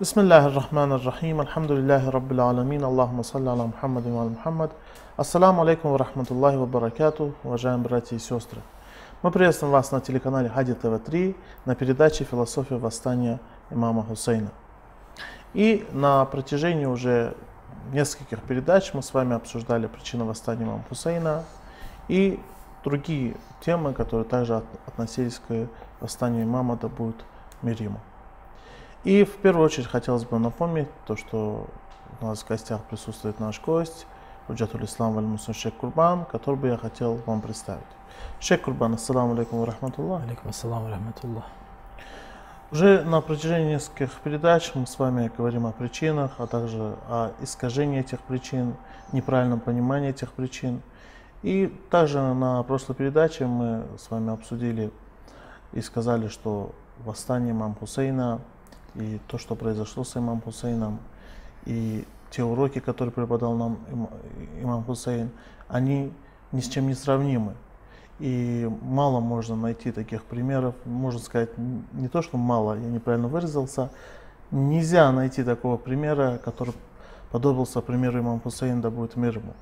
بسم الله الرحمن الرحيم الحمد لله رب العالمين اللهم صل على محمد وعلى محمد Ассаламу алейкум ва рахматуллахи ва баракату, уважаемые братья и сестры. Мы приветствуем вас на телеканале Хади ТВ-3 на передаче «Философия восстания имама Хусейна». И на протяжении уже нескольких передач мы с вами обсуждали причины восстания имама Хусейна и другие темы, которые также относились к восстанию имама, да будет мир ему. И в первую очередь хотелось бы напомнить то, что у нас в гостях присутствует наш гость, Уджатуль Ислам Валь Мусун Шейх Курбан, который бы я хотел вам представить. Шейх Курбан, ассаламу алейкум ва рахматуллах. Алейкум ассаламу рахматуллах. Уже на протяжении нескольких передач мы с вами говорим о причинах, а также о искажении этих причин, неправильном понимании этих причин. И также на прошлой передаче мы с вами обсудили и сказали, что восстание имам Хусейна и то, что произошло с имам Хусейном, и те уроки, которые преподал нам имам Хусейн, они ни с чем не сравнимы. И мало можно найти таких примеров. Можно сказать, не то, что мало, я неправильно выразился. Нельзя найти такого примера, который подобился примеру имам Хусейн, да будет мир ему.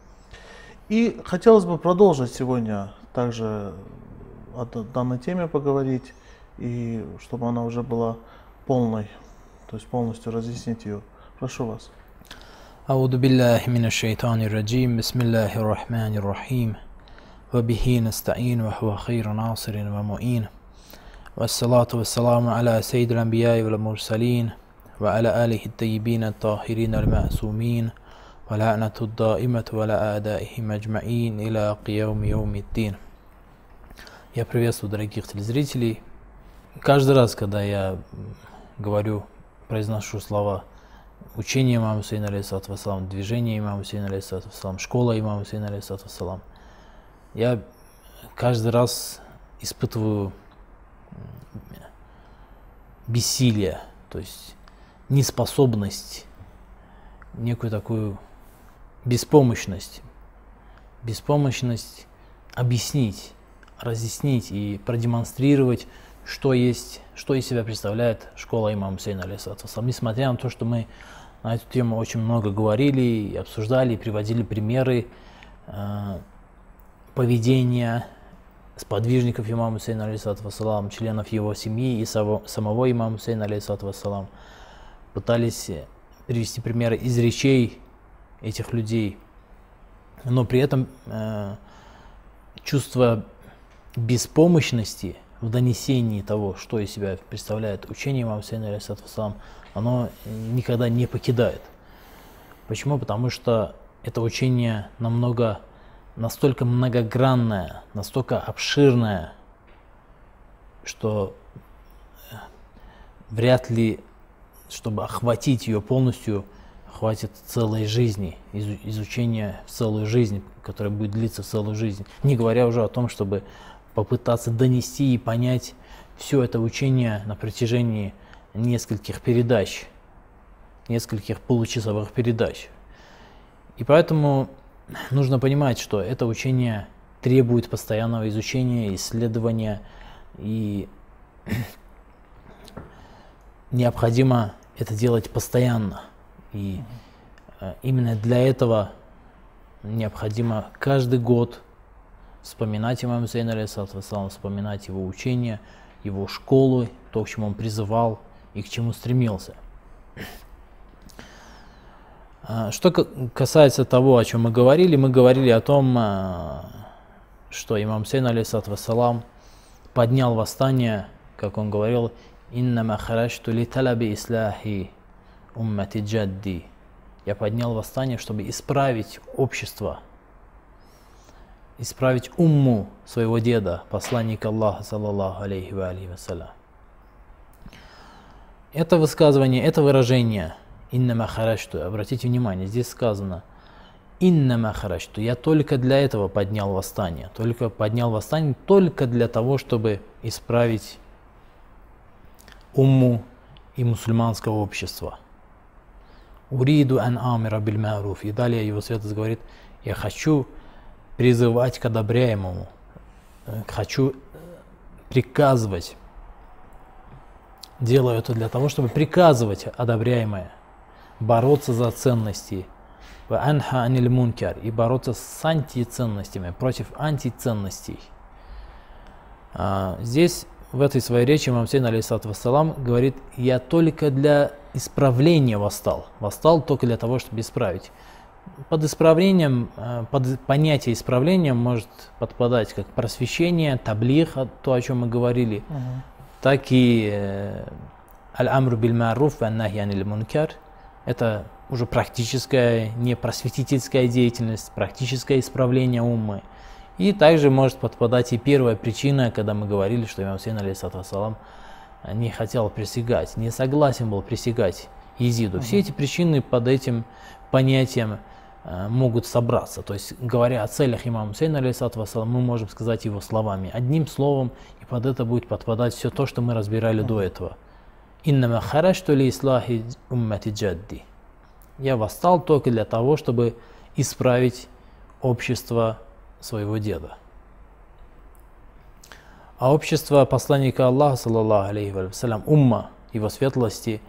И хотелось бы продолжить сегодня также о данной теме поговорить, и чтобы она уже была полной, то есть полностью разъяснить ее. Прошу вас. أعوذ بالله من الشيطان الرجيم بسم الله الرحمن الرحيم وبه نستعين وهو خير ناصر ومعين والصلاة والسلام على سيد الأنبياء والمرسلين وعلى آله الطيبين الطاهرين المعصومين ولعنة الدائمة ولا أعدائهم أجمعين إلى قيام يوم الدين Я приветствую дорогих телезрителей. Каждый раз, когда я говорю, произношу слова учение имама Хусейна, алейхиссалату вассалам, движение имама Хусейна, алейхиссалату вассалам, школа имама Хусейна, алейхиссалату вассалам, я каждый раз испытываю бессилие, то есть неспособность, некую такую беспомощность, беспомощность объяснить, разъяснить и продемонстрировать, что есть, что из себя представляет школа имама Хусейна, Несмотря на то, что мы на эту тему очень много говорили, обсуждали, приводили примеры э, поведения сподвижников имама Хусейна, вассалам, членов его семьи и само, самого имама Хусейна, вассалам. Пытались привести примеры из речей этих людей, но при этом э, чувство беспомощности – в донесении того, что из себя представляет учение имама Хусейна, алейхиссалам, оно никогда не покидает. Почему? Потому что это учение намного, настолько многогранное, настолько обширное, что вряд ли, чтобы охватить ее полностью, хватит целой жизни, изучения целую жизнь, которая будет длиться целую жизнь. Не говоря уже о том, чтобы попытаться донести и понять все это учение на протяжении нескольких передач, нескольких получасовых передач. И поэтому нужно понимать, что это учение требует постоянного изучения, исследования, и необходимо это делать постоянно. И э, именно для этого необходимо каждый год вспоминать имам Зейн, вспоминать его учение, его школу, то, к чему он призывал и к чему стремился. А, что касается того, о чем мы говорили, мы говорили о том, а, что имам Сейн, алейхиссалам, поднял восстание, как он говорил, «Иннама харашту ли талаби исляхи уммати джадди». Я поднял восстание, чтобы исправить общество – исправить умму своего деда, посланника Аллаха, саллаллаху алейхи ва алейхи вассалям. Это высказывание, это выражение «иннама харашту», обратите внимание, здесь сказано «иннама харашту», я только для этого поднял восстание, только поднял восстание только для того, чтобы исправить умму и мусульманского общества. Уриду ан амира биль И далее его святость говорит, я хочу призывать к одобряемому, хочу приказывать делаю это для того, чтобы приказывать одобряемое, бороться за ценности, анха мункар, и бороться с антиценностями, против антиценностей. А, здесь в этой своей речи Мамсейн алейсалат вассалам говорит, я только для исправления восстал. Восстал только для того, чтобы исправить. Под исправлением, э, под понятие исправления может подпадать как просвещение, таблих, то, о чем мы говорили, uh так и э, аль-амру биль маруф аннахи мункар. Это уже практическая, не просветительская деятельность, практическое исправление уммы. И также может подпадать и первая причина, когда мы говорили, что имам Сейн, алейсалам, не хотел присягать, не согласен был присягать Езиду. Все эти причины под этим понятием могут собраться. То есть, говоря о целях имама Сейна, алейсалам, мы можем сказать его словами, одним словом, и под это будет подпадать все то, что мы разбирали до этого. «Иннама харашту ли ислахи уммати джадди». Я восстал только для того, чтобы исправить общество своего деда. А общество посланника Аллаха, саллаллаху алейхи вассалям, умма, его светлости,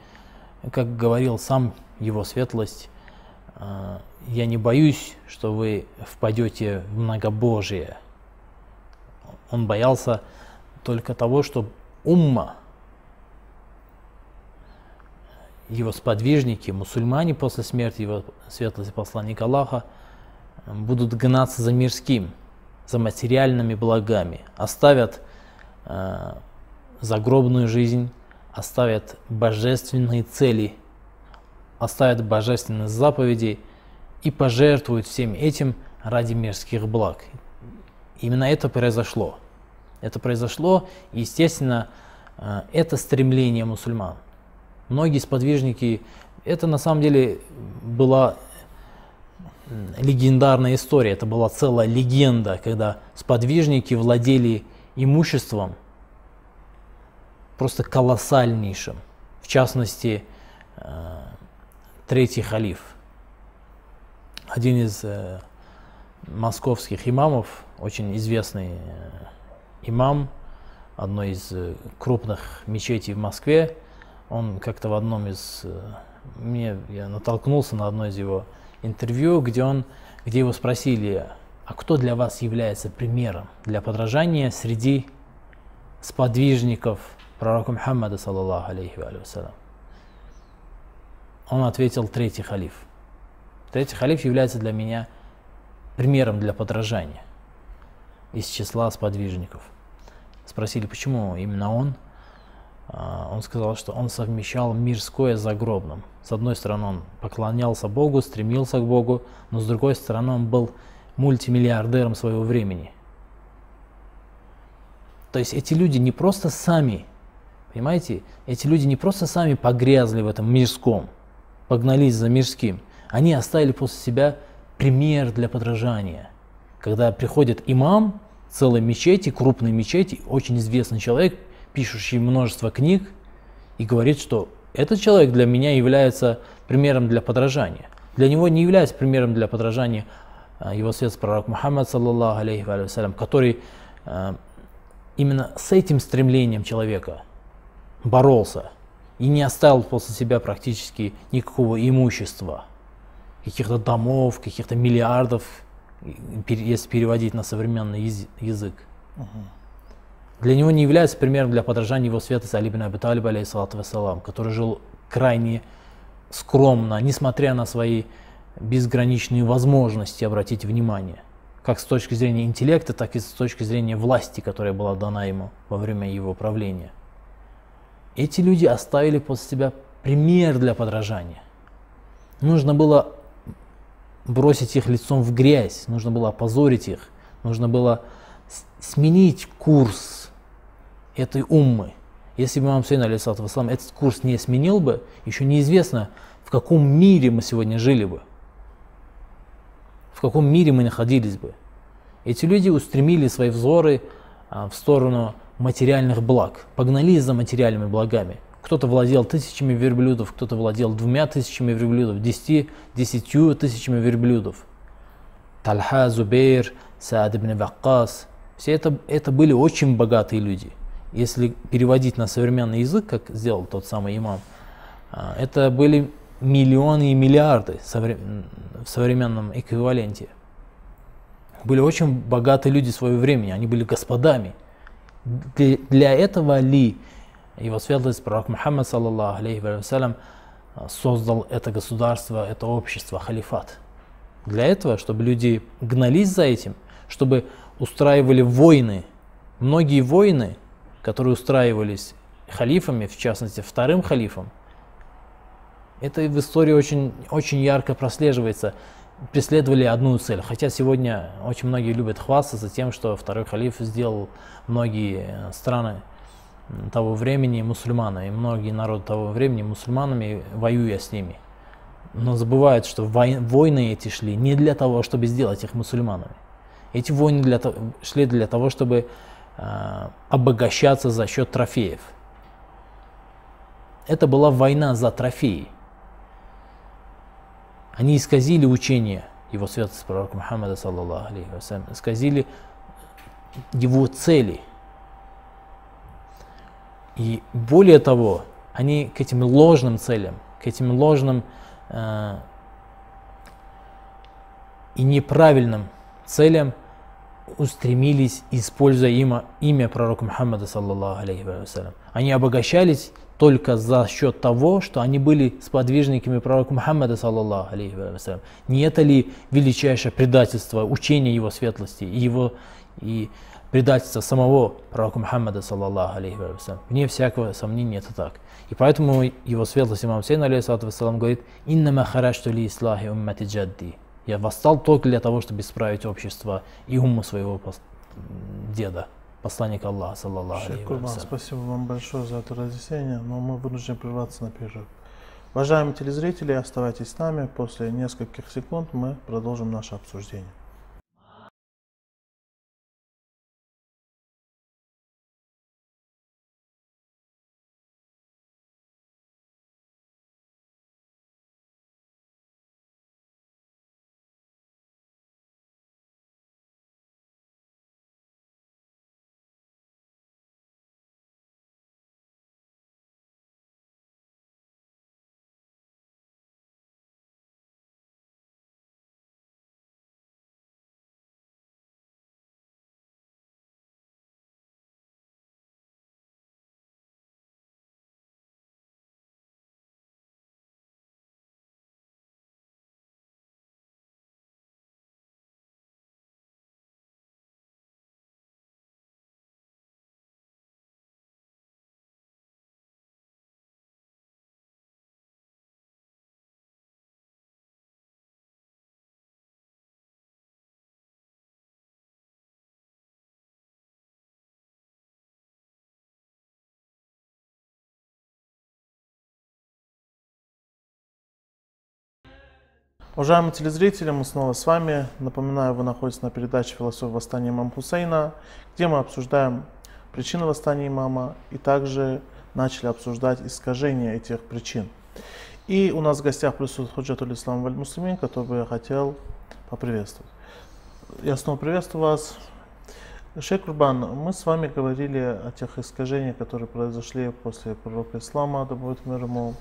как говорил сам его светлость, «А, я не боюсь, что вы впадете в многобожие. Он боялся только того, что умма, его сподвижники, мусульмане после смерти его светлости посланника Аллаха, будут гнаться за мирским, за материальными благами, оставят э, загробную жизнь, оставят божественные цели, оставят божественные заповеди и пожертвуют всем этим ради мирских благ. Именно это произошло. Это произошло, естественно, э, это стремление мусульман. Многие сподвижники, это на самом деле была легендарная история. Это была целая легенда, когда сподвижники владели имуществом просто колоссальнейшим. В частности, э, третий халиф. Один из э, московских имамов, очень известный э, имам одной из крупных мечетей в Москве, он как-то в одном из... Мне, я натолкнулся на одно из его интервью, где, он, где его спросили, а кто для вас является примером для подражания среди сподвижников пророка Мухаммада, саллаллаху алейхи вассалям. Он ответил, третий халиф. Третий халиф является для меня примером для подражания из числа сподвижников. Спросили, почему именно он? А, он сказал, что он совмещал мирское с загробным. С одной стороны, он поклонялся Богу, стремился к Богу, но с другой стороны, он был мультимиллиардером своего времени. То есть эти люди не просто сами, понимаете, эти люди не просто сами погрязли в этом мирском, погнались за мирским, они оставили после себя пример для подражания. Когда приходит имам целой мечети, крупной мечети, очень известный человек – пишущий множество книг, и говорит, что этот человек для меня является примером для подражания. Для него не является примером для подражания а, его свет пророк Мухаммад, саллаллаху алейхи вассалям, который а, именно с этим стремлением человека боролся и не оставил после себя практически никакого имущества, каких-то домов, каких-то миллиардов, если переводить на современный язык. Для него не является примером для подражания его святости Али бин Аби Талиб, вассалам, который жил крайне скромно, несмотря на свои безграничные возможности обратить внимание, как с точки зрения интеллекта, так и с точки зрения власти, которая была дана ему во время его правления. Эти люди оставили после себя пример для подражания. Нужно было бросить их лицом в грязь, нужно было опозорить их, нужно было сменить курс этой уммы. Если бы имам Сейн, алейсалам, этот курс не сменил бы, еще неизвестно, в каком мире мы сегодня жили бы, в каком мире мы находились бы. Эти люди устремили свои взоры а, в сторону материальных благ, погнались за материальными благами. Кто-то владел тысячами верблюдов, кто-то владел двумя тысячами верблюдов, десяти, десятью тысячами верблюдов. Тальха, Зубейр, Саад ибн Ваккас, все это, это были очень богатые люди – если переводить на современный язык, как сделал тот самый имам, а, это были миллионы и миллиарды в современном эквиваленте. Были очень богатые люди своего времени, они были господами. Для этого ли его светлость пророк Мухаммад, саллаллаху алейхи вассалям, создал это государство, это общество, халифат? Для этого, чтобы люди гнались за этим, чтобы устраивали войны. Многие войны, которые устраивались халифами, в частности вторым халифом, это в истории очень, очень ярко прослеживается. Преследовали одну цель. Хотя сегодня очень многие любят хвастаться тем, что второй халиф сделал многие страны того времени мусульманы, и многие народы того времени мусульманами, воюя с ними. Но забывают, что войны эти шли не для того, чтобы сделать их мусульманами. Эти войны для, шли для того, чтобы э, обогащаться за счет трофеев. Это была война за трофеи. Они исказили учение его святости пророка Мухаммада, саллаллаху алейхи вассалям, исказили его цели. И более того, они к этим ложным целям, к этим ложным э, и неправильным целям устремились, используя имя, имя пророка Мухаммада, саллаллаху алейхи вассалям. Они обогащались только за счет того, что они были сподвижниками пророка Мухаммада, саллаллаху алейхи вассалям. Не это ли величайшее предательство, учение его светлости и его и предательство самого пророка Мухаммада, саллаллаху алейхи вассалям? Вне всякого сомнения это так. И поэтому его светлость имам Сейн, алейхиссалату вассалам, говорит, «Иннама харашту ли ислахи уммати джадди». Я восстал только для того, чтобы исправить общество и уму своего деда, посланника Аллаха, саллаллаху алейхи Спасибо вам большое за это разъяснение, но мы вынуждены прерваться на перерыв. Уважаемые телезрители, оставайтесь с нами. После нескольких секунд мы продолжим наше обсуждение. Уважаемые телезрители, мы снова с вами. Напоминаю, вы находитесь на передаче «Философия восстания имама Хусейна», где мы обсуждаем причины восстания имама и также начали обсуждать искажения этих причин. И у нас в гостях присутствует Худжатуль Ислам Валь Муслимин, которого я хотел поприветствовать. Я снова приветствую вас. Шейх Курбан, мы с вами говорили о тех искажениях, которые произошли после пророка Ислама, да будет мир ему,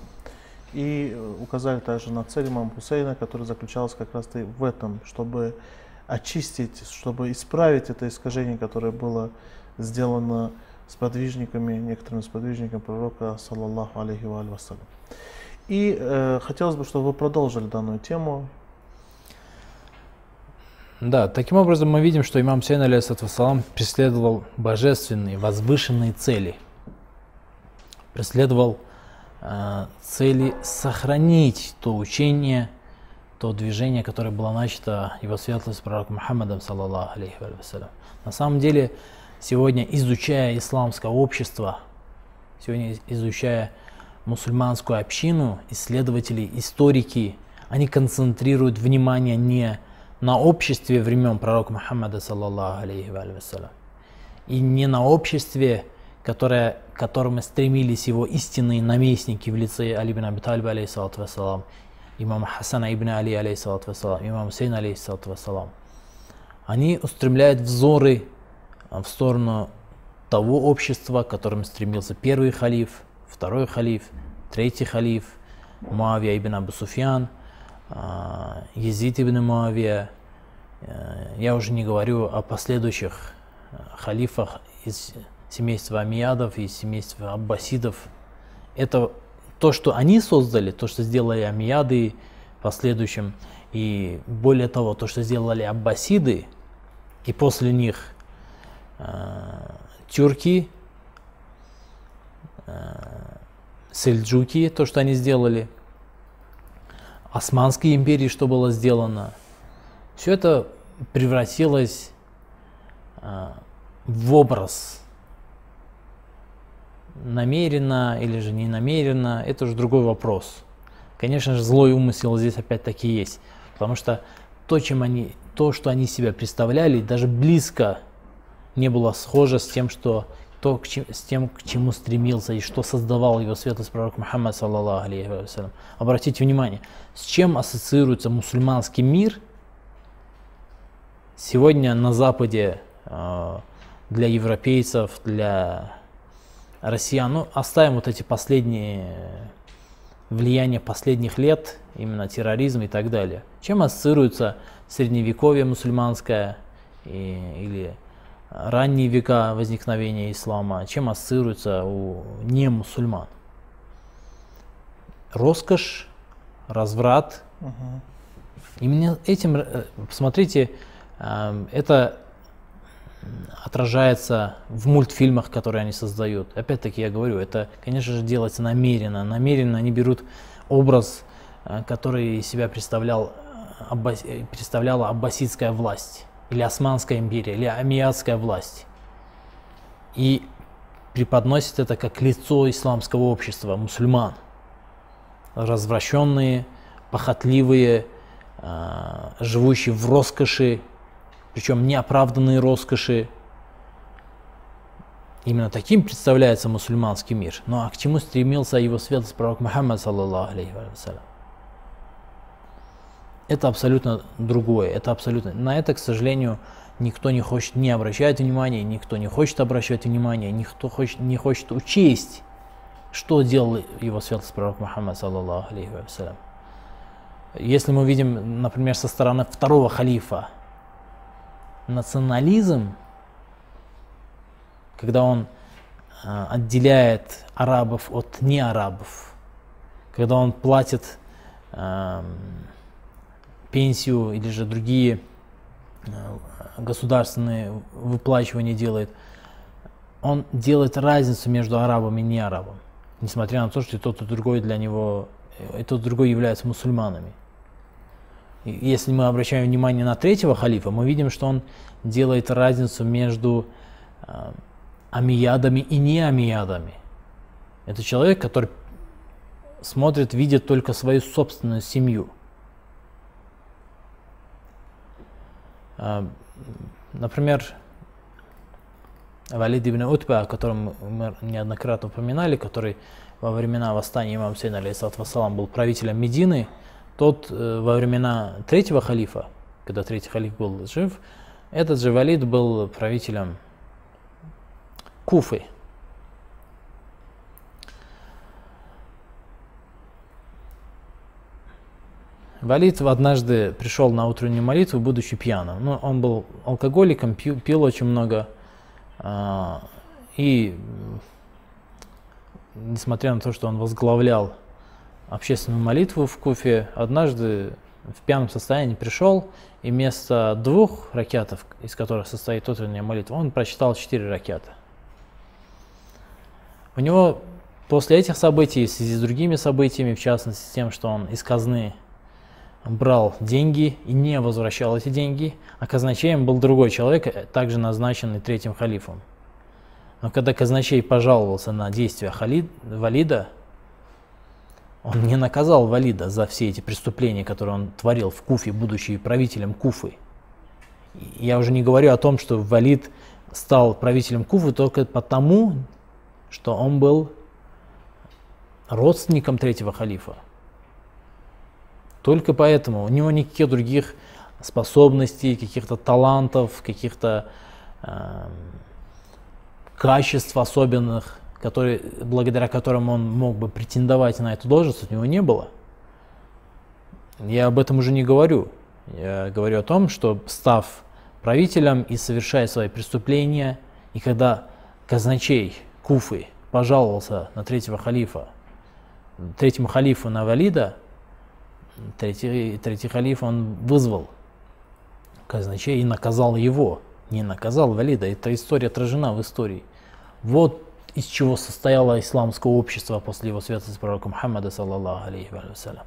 и указали также на цель имама Хусейна, которая заключалась как раз в этом, чтобы очистить, чтобы исправить это искажение, которое было сделано сподвижниками, некоторыми сподвижниками пророка, саллаллаху алейхи ва вассалям. И э, хотелось бы, чтобы вы продолжили данную тему. Да, таким образом мы видим, что имам Сейн, алейхиссалам, преследовал божественные, возвышенные цели. Преследовал Э, цели сохранить то учение, то движение, которое было начато его светлость пророком Мухаммадом, саллаллаху алейхи вассалям. На самом деле, сегодня изучая исламское общество, сегодня изучая мусульманскую общину, исследователи, историки, они концентрируют внимание не на обществе времен пророка Мухаммада, саллаллаху алейхи вассалям, и не на обществе которое, к которому стремились его истинные наместники в лице Али ибн Аби Талиба, алейхиссалату вассалам, имама Хасана ибн Али, алейхиссалату вассалам, имам Сейн, алейхиссалату вассалам. Они устремляют взоры в сторону того общества, к которому стремился первый халиф, второй халиф, третий халиф, Муавия ибн Абу Суфьян, а, Езид ибн Муавия. Э, я уже не говорю о последующих э, халифах из семейства Амиядов и семейства Аббасидов. Это то, что они создали, то, что сделали Амияды в последующем, и более того, то, что сделали Аббасиды, и после них э, тюрки, э, сельджуки, то, что они сделали, Османской империи, что было сделано, все это превратилось э, в образ намеренно или же не намеренно, это уже другой вопрос. Конечно же, злой умысел здесь опять-таки есть, потому что то, чем они, то, что они себя представляли, даже близко не было схоже с тем, что то, к чем, с тем, к чему стремился и что создавал его светлость пророк Мухаммад, саллаллаху алейхи вассалям. Обратите внимание, с чем ассоциируется мусульманский мир сегодня на Западе э, для европейцев, для россиян. Ну, оставим вот эти последние влияния последних лет, именно терроризм и так далее. Чем ассоциируется средневековье мусульманское и, или ранние века возникновения ислама, чем ассоциируется у не мусульман? Роскошь, разврат. Угу. Именно этим, э, посмотрите, э, это отражается в мультфильмах, которые они создают. Опять-таки я говорю, это, конечно же, делается намеренно. Намеренно они берут образ, э, который себя представлял, аббас, представляла аббасидская власть, или Османская империя, или Амиадская власть. И преподносит это как лицо исламского общества, мусульман. Развращенные, похотливые, э, живущие в роскоши, причем неоправданные роскоши. Именно таким представляется мусульманский мир. Ну а к чему стремился его светлость пророк Мухаммад, саллаллаху алейхи? Это абсолютно другое, это абсолютно... На это, к сожалению, никто не хочет не обращать внимания, никто не хочет обращать внимания, никто хочет, не хочет учесть, что делал его светлость пророк Мухаммад, саллаллаху алейхи. Если мы видим, например, со стороны второго халифа, национализм, когда он э, отделяет арабов от неарабов, когда он платит э, пенсию или же другие э, государственные выплачивания делает, он делает разницу между арабом и неарабом, несмотря на то, что и тот, и другой для него, и тот, и другой являются мусульманами. Если мы обращаем внимание на третьего халифа, мы видим, что он делает разницу между э, амиядами и не амиядами. Это человек, который смотрит, видит только свою собственную семью. Э, например, Валид ибн Утба, о котором мы неоднократно упоминали, который во времена восстания имам Сейна алейхиссалам был правителем Медины, тот э, во времена третьего халифа, когда третий халиф был жив, этот же Валид был правителем Куфы. Валид однажды пришел на утреннюю молитву, будучи пьяным. Ну, он был алкоголиком, пил, пил очень много. Э, и несмотря на то, что он возглавлял общественную молитву в Куфе, однажды в пьяном состоянии пришел и вместо двух ракетов, из которых состоит утренняя молитва, он прочитал четыре ракета. У него после этих событий, в связи с другими событиями, в частности тем, что он из казны брал деньги и не возвращал эти деньги, а казначеем был другой человек, также назначенный третьим халифом. Но когда казначей пожаловался на действия Халид, Валида, он не наказал Валида за все эти преступления, которые он творил в Куфе, будучи правителем Куфы. Я уже не говорю о том, что Валид стал правителем Куфы только потому, что он был родственником третьего халифа. Только поэтому у него никаких других способностей, каких-то талантов, каких-то э, качеств особенных, которые, благодаря которым он мог бы претендовать на эту должность, у него не было. Я об этом уже не говорю. Я говорю о том, что став правителем и совершая свои преступления, и когда казначей Куфы пожаловался на третьего халифа, третьему халифу на Валида, третий, третий халиф он вызвал казначей и наказал его, не наказал Валида. Эта история отражена в истории. Вот из чего состояло исламское общество после его святости пророка Мухаммада, саллаллаху алейхи вассалям.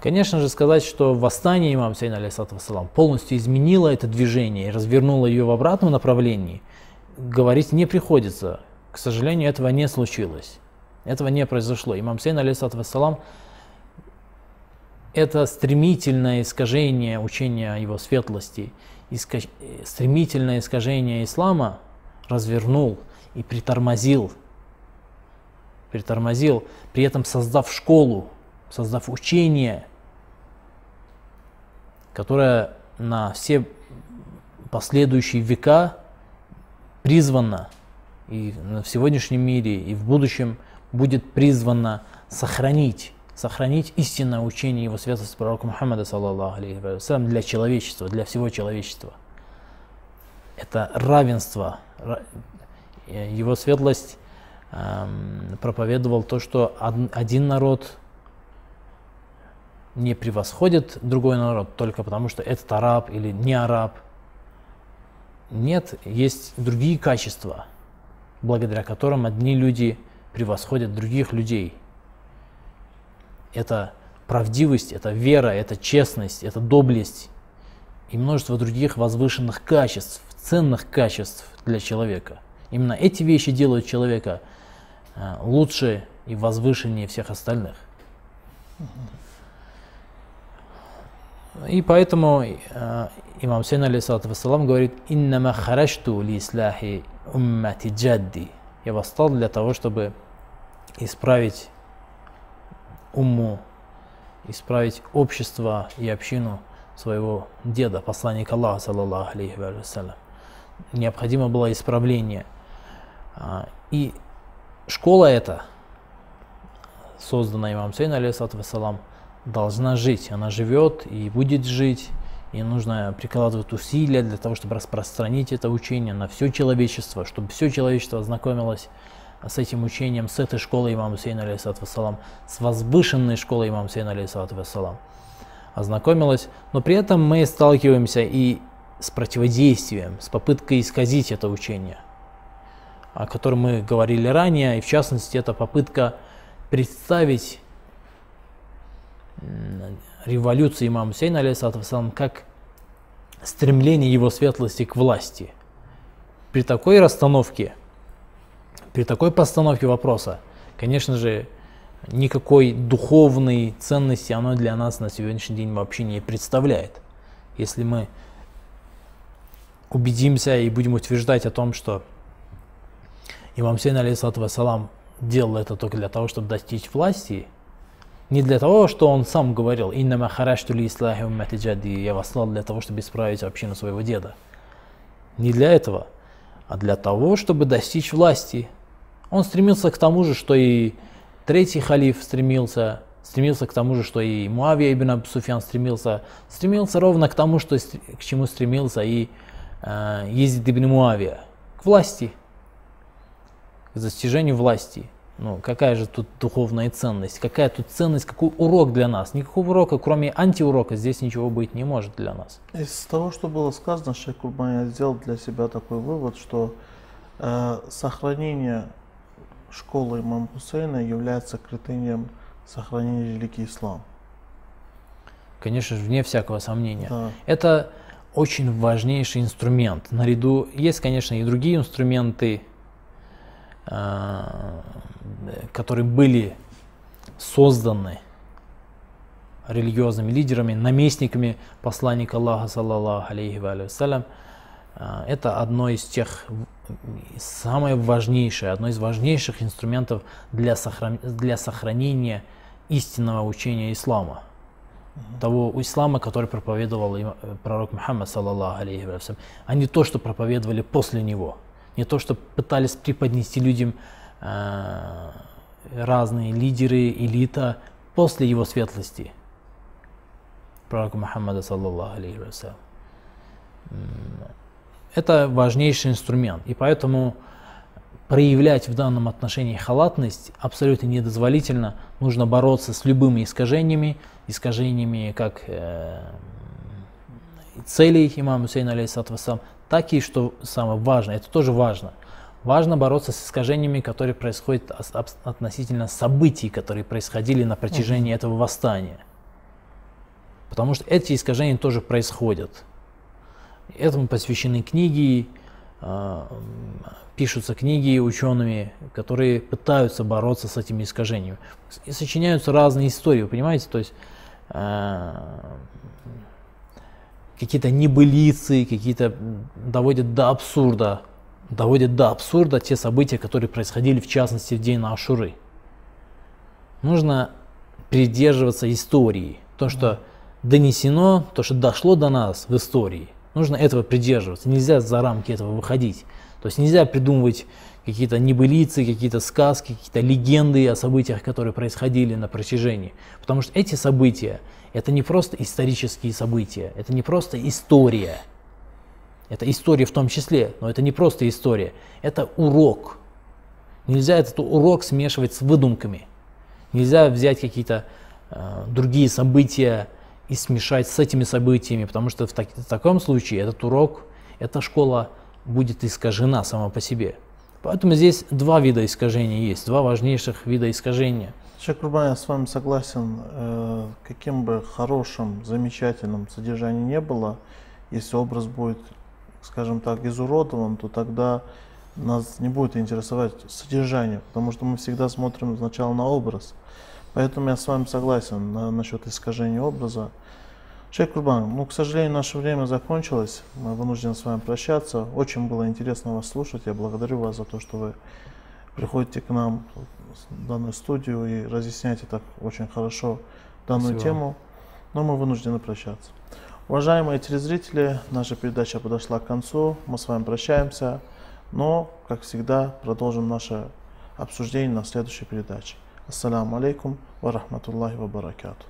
Конечно же, сказать, что восстание имам Сейна, алейхиссалату полностью изменило это движение и развернуло ее в обратном направлении, говорить не приходится. К сожалению, этого не случилось. Этого не произошло. Имам Сейн, алейхиссалату это стремительное искажение учения его светлости, иска... стремительное искажение ислама развернул и притормозил, притормозил, при этом создав школу, создав учение, которое на все последующие века призвано и в сегодняшнем мире, и в будущем будет призвано сохранить сохранить истинное учение его святости пророка Мухаммада, саллаллаху алейхи для человечества, для всего человечества. Это равенство. Его светлость эм, проповедовал то, что один народ не превосходит другой народ только потому, что этот араб или не араб. Нет, есть другие качества, благодаря которым одни люди превосходят других людей – это правдивость, это вера, это честность, это доблесть и множество других возвышенных качеств, ценных качеств для человека. Именно эти вещи делают человека э, лучше и возвышеннее всех остальных. И поэтому э, имам Сейн алейсалату вассалам говорит, «Иннама харашту ли исляхи уммати джадди». Я восстал для того, чтобы исправить умму, исправить общество и общину своего деда, посланника Аллаха, саллаллаху алейхи вассалям. Необходимо было исправление. А, и школа эта, созданная имам Сейн, вассалам, должна жить. Она живет и будет жить. И нужно прикладывать усилия для того, чтобы распространить это учение на все человечество, чтобы все человечество ознакомилось с этим учением, с этой школой имама Сейна, алейхиссалату вассалам, с возвышенной школой имама Сейна, алейхиссалату вассалам, ознакомилась. Но при этом мы сталкиваемся и с противодействием, с попыткой исказить это учение, о котором мы говорили ранее, и в частности это попытка представить революцию имама Сейна, алейхиссалату вассалам, как стремление его светлости к власти. При такой расстановке – при такой постановке вопроса, конечно же, никакой духовной ценности оно для нас на сегодняшний день вообще не представляет. Если мы убедимся и будем утверждать о том, что имам Сейн, алейхиссалату вассалам, делал это только для того, чтобы достичь власти, не для того, что он сам говорил, «Иннама харашту ли ислахи уммати я восслал для того, чтобы исправить общину своего деда. Не для этого, а для того, чтобы достичь власти, он стремился к тому же, что и третий халиф стремился, стремился к тому же, что и Муавия ибн Абу Суфьян стремился, стремился ровно к тому, что, к чему стремился и Езид ибн Муавия, к власти, к достижению власти. Ну, какая же тут духовная ценность? Какая тут ценность, какой урок для нас? Никакого урока, кроме антиурока, здесь ничего быть не может для нас. Из того, что было сказано, Шейх Курбан, я сделал для себя такой вывод, что э, сохранение школа имама Хусейна является критерием сохранения религии ислам. Конечно же, вне всякого сомнения. Да. Это очень важнейший инструмент. Наряду есть, конечно, и другие инструменты, а, которые были созданы религиозными лидерами, наместниками посланника Аллаха, саллаллаху алейхи вассалям. А, это одно из тех самое важнейшее, одно из важнейших инструментов для, сохран... для сохранения истинного учения ислама. Того ислама, который проповедовал пророк Мухаммад, саллаллаху алейхи а не то, что проповедовали после него. не то, что пытались преподнести людям э, разные лидеры, элита после его светлости. Пророка Мухаммада, саллаллаху алейхи вассалям. Это важнейший инструмент. И поэтому проявлять в данном отношении халатность абсолютно недозволительно. Нужно бороться с любыми искажениями, искажениями как э, целей имама Хусейна, алейхиссалату так и, что самое важное, это тоже важно, важно бороться с искажениями, которые происходят относительно событий, которые происходили на протяжении этого восстания. Потому что эти искажения тоже происходят. Этому посвящены книги, а, пишутся книги учеными, которые пытаются бороться с этими искажениями. И сочиняются разные истории, вы понимаете? То есть какие-то небылицы, какие-то доводят до абсурда, доводят до абсурда те события, которые происходили в частности в день Ашуры. Нужно придерживаться истории, то, что донесено, то, что дошло до нас в истории – Нужно этого придерживаться. Нельзя за рамки этого выходить. То есть нельзя придумывать какие-то небылицы, какие-то сказки, какие-то легенды о событиях, которые происходили на протяжении. Потому что эти события, это не просто исторические события, это не просто история. Это история в том числе, но это не просто история, это урок. Нельзя этот урок смешивать с выдумками. Нельзя взять какие-то э, другие события, и смешать с этими событиями, потому что в, так, в таком случае этот урок, эта школа будет искажена сама по себе. Поэтому здесь два вида искажения есть, два важнейших вида искажения. Шейх Курбан, я с вами согласен, э, каким бы хорошим, замечательным содержанием не было, если образ будет, скажем так, изуродован, то тогда нас не будет интересовать содержание, потому что мы всегда смотрим сначала на образ. Поэтому я с вами согласен на, насчет искажения образа. Шейх Курбан, ну, к сожалению, наше время закончилось. Мы вынуждены с вами прощаться. Очень было интересно вас слушать. Я благодарю вас за то, что вы приходите к нам в данную студию и разъясняете так очень хорошо данную Спасибо. тему. Но мы вынуждены прощаться. Уважаемые телезрители, наша передача подошла к концу. Мы с вами прощаемся. Но, как всегда, продолжим наше обсуждение на следующей передаче. Ассаламу алейкум ва рахматуллахи ва баракату.